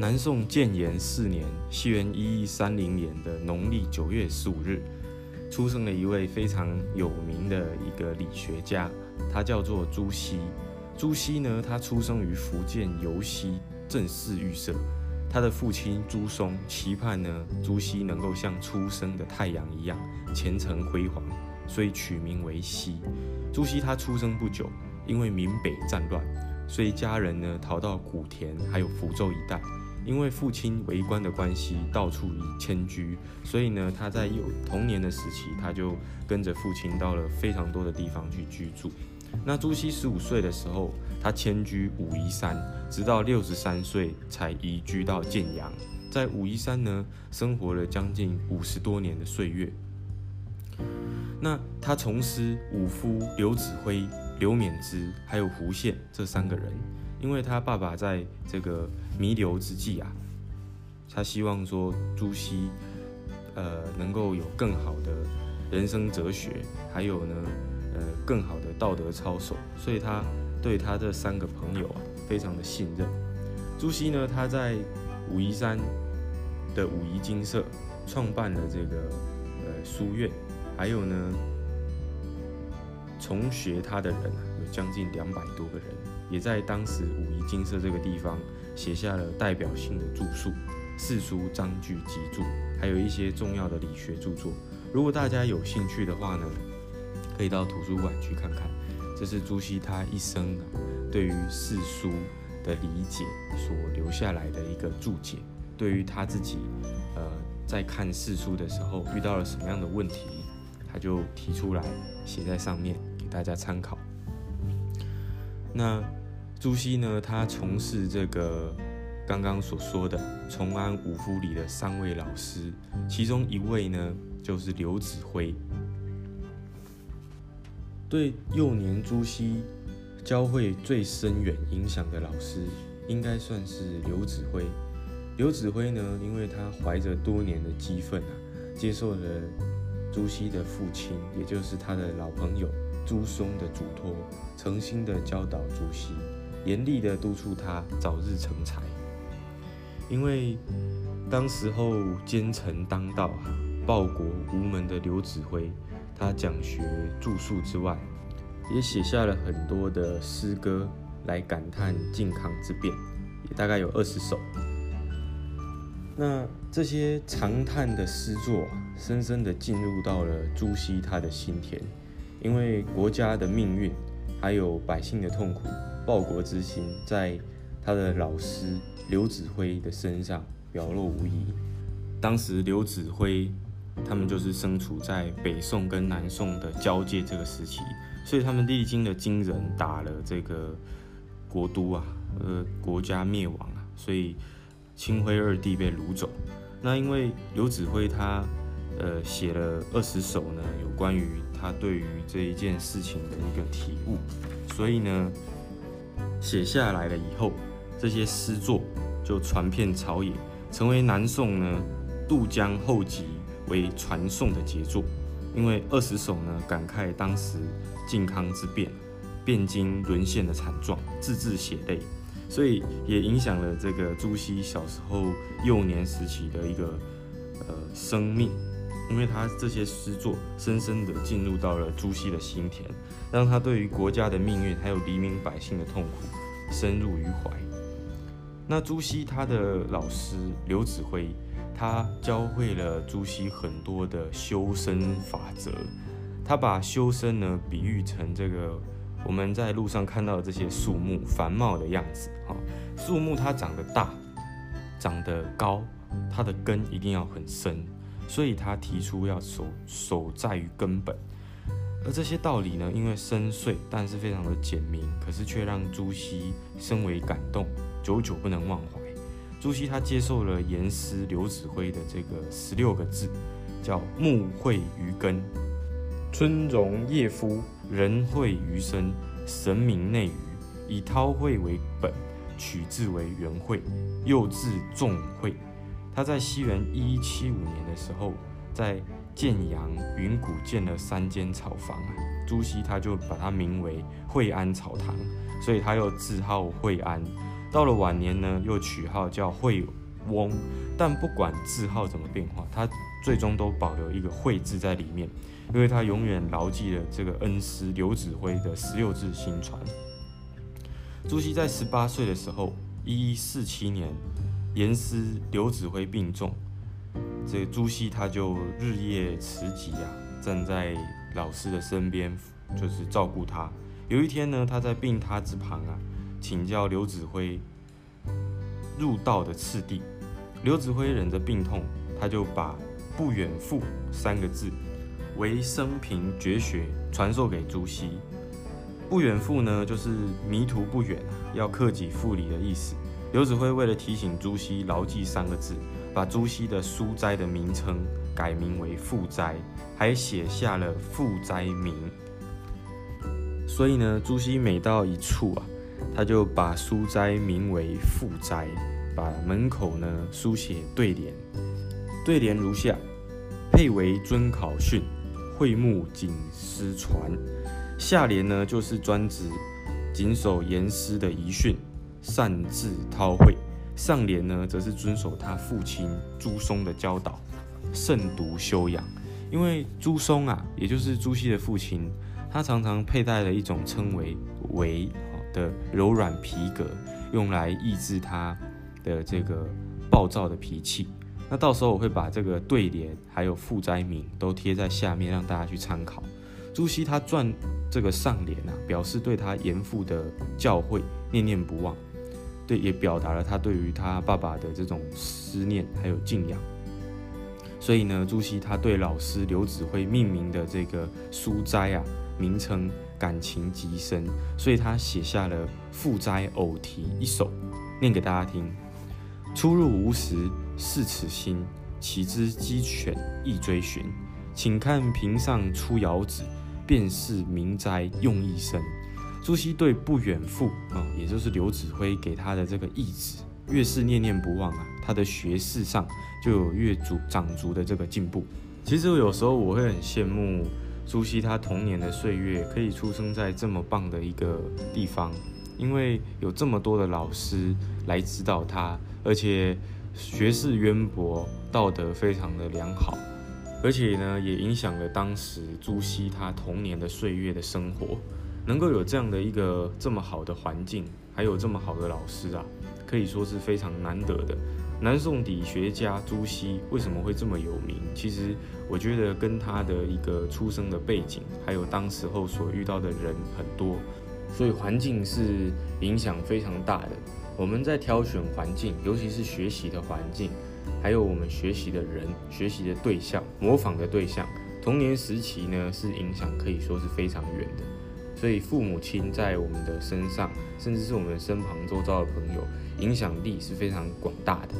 南宋建炎四年（西元一一三零年）的农历九月十五日，出生了一位非常有名的一个理学家，他叫做朱熹。朱熹呢，他出生于福建尤溪郑氏玉社，他的父亲朱松期盼呢，朱熹能够像初升的太阳一样前程辉煌，所以取名为熹。朱熹他出生不久，因为闽北战乱，所以家人呢逃到古田还有福州一带。因为父亲为官的关系，到处以迁居，所以呢，他在有童年的时期，他就跟着父亲到了非常多的地方去居住。那朱熹十五岁的时候，他迁居武夷山，直到六十三岁才移居到建阳，在武夷山呢，生活了将近五十多年的岁月。那他从师五夫刘子辉、刘勉之，还有胡宪这三个人。因为他爸爸在这个弥留之际啊，他希望说朱熹，呃，能够有更好的人生哲学，还有呢，呃，更好的道德操守，所以他对他这三个朋友啊，非常的信任。朱熹呢，他在武夷山的武夷精舍创办了这个呃书院，还有呢，从学他的人啊，有将近两百多个人。也在当时武夷精舍这个地方写下了代表性的著述《四书章句集注》，还有一些重要的理学著作。如果大家有兴趣的话呢，可以到图书馆去看看。这是朱熹他一生对于四书的理解所留下来的一个注解。对于他自己，呃，在看四书的时候遇到了什么样的问题，他就提出来写在上面给大家参考。那。朱熹呢，他从事这个刚刚所说的崇安五夫里的三位老师，其中一位呢就是刘子辉。对幼年朱熹教会最深远影响的老师，应该算是刘子辉。刘子辉呢，因为他怀着多年的激愤啊，接受了朱熹的父亲，也就是他的老朋友朱松的嘱托，诚心的教导朱熹。严厉地督促他早日成才，因为当时候奸臣当道啊，报国无门的刘子辉，他讲学著述之外，也写下了很多的诗歌来感叹靖康之变，也大概有二十首。那这些长叹的诗作，深深地进入到了朱熹他的心田，因为国家的命运，还有百姓的痛苦。报国之心，在他的老师刘子辉的身上表露无遗。当时刘子辉他们就是身处在北宋跟南宋的交界这个时期，所以他们历经了金人打了这个国都啊，呃，国家灭亡啊，所以清辉二帝被掳走。那因为刘子辉他呃写了二十首呢，有关于他对于这一件事情的一个体悟，所以呢。写下来了以后，这些诗作就传遍朝野，成为南宋呢渡江后集为传颂的杰作。因为二十首呢感慨当时靖康之变，汴京沦陷的惨状，字字血泪，所以也影响了这个朱熹小时候幼年时期的一个呃生命。因为他这些诗作深深地进入到了朱熹的心田，让他对于国家的命运还有黎民百姓的痛苦深入于怀。那朱熹他的老师刘子辉，他教会了朱熹很多的修身法则。他把修身呢比喻成这个我们在路上看到的这些树木繁茂的样子。哈，树木它长得大，长得高，它的根一定要很深。所以他提出要守守在于根本，而这些道理呢，因为深邃，但是非常的简明，可是却让朱熹深为感动，久久不能忘怀。朱熹他接受了严师刘子辉的这个十六个字，叫木会于根，春荣叶夫，人会于身，神明内于，以韬晦为本，取字为元会，又字仲会。他在西元一一七五年的时候，在建阳云谷建了三间草房啊，朱熹他就把它名为惠安草堂，所以他又字号惠安，到了晚年呢，又取号叫惠翁，但不管字号怎么变化，他最终都保留一个惠字在里面，因为他永远牢记了这个恩师刘子辉的十六字心传。朱熹在十八岁的时候，一一四七年，严师刘子辉病重，这朱熹他就日夜慈疾啊，站在老师的身边，就是照顾他。有一天呢，他在病榻之旁啊，请教刘子辉入道的次第。刘子辉忍着病痛，他就把“不远赴”三个字为生平绝学传授给朱熹。不远赴呢，就是迷途不远，要克己复礼的意思。刘子辉为了提醒朱熹牢记三个字，把朱熹的书斋的名称改名为富斋，还写下了富斋铭。所以呢，朱熹每到一处啊，他就把书斋名为富斋，把门口呢书写对联，对联如下：佩为尊考训，会目谨师传。下联呢，就是专指谨守严师的遗训，善治韬晦；上联呢，则是遵守他父亲朱松的教导，慎独修养。因为朱松啊，也就是朱熹的父亲，他常常佩戴了一种称为“围”的柔软皮革，用来抑制他的这个暴躁的脾气。那到时候我会把这个对联还有富斋铭都贴在下面，让大家去参考。朱熹他撰这个上联啊，表示对他严父的教诲念念不忘，对，也表达了他对于他爸爸的这种思念还有敬仰。所以呢，朱熹他对老师刘子辉命名的这个书斋啊名称感情极深，所以他写下了《赋斋偶题》一首，念给大家听：初入无时是此心，岂知鸡犬亦追寻。请看屏上出窑子。便是名斋用一生。朱熹对不远赴啊，也就是刘子辉给他的这个义子，越是念念不忘啊，他的学识上就有越足长足的这个进步。其实有时候我会很羡慕朱熹，他童年的岁月可以出生在这么棒的一个地方，因为有这么多的老师来指导他，而且学识渊博，道德非常的良好。而且呢，也影响了当时朱熹他童年的岁月的生活，能够有这样的一个这么好的环境，还有这么好的老师啊，可以说是非常难得的。南宋理学家朱熹为什么会这么有名？其实我觉得跟他的一个出生的背景，还有当时候所遇到的人很多，所以环境是影响非常大的。我们在挑选环境，尤其是学习的环境。还有我们学习的人、学习的对象、模仿的对象，童年时期呢是影响可以说是非常远的。所以父母亲在我们的身上，甚至是我们身旁周遭的朋友，影响力是非常广大的。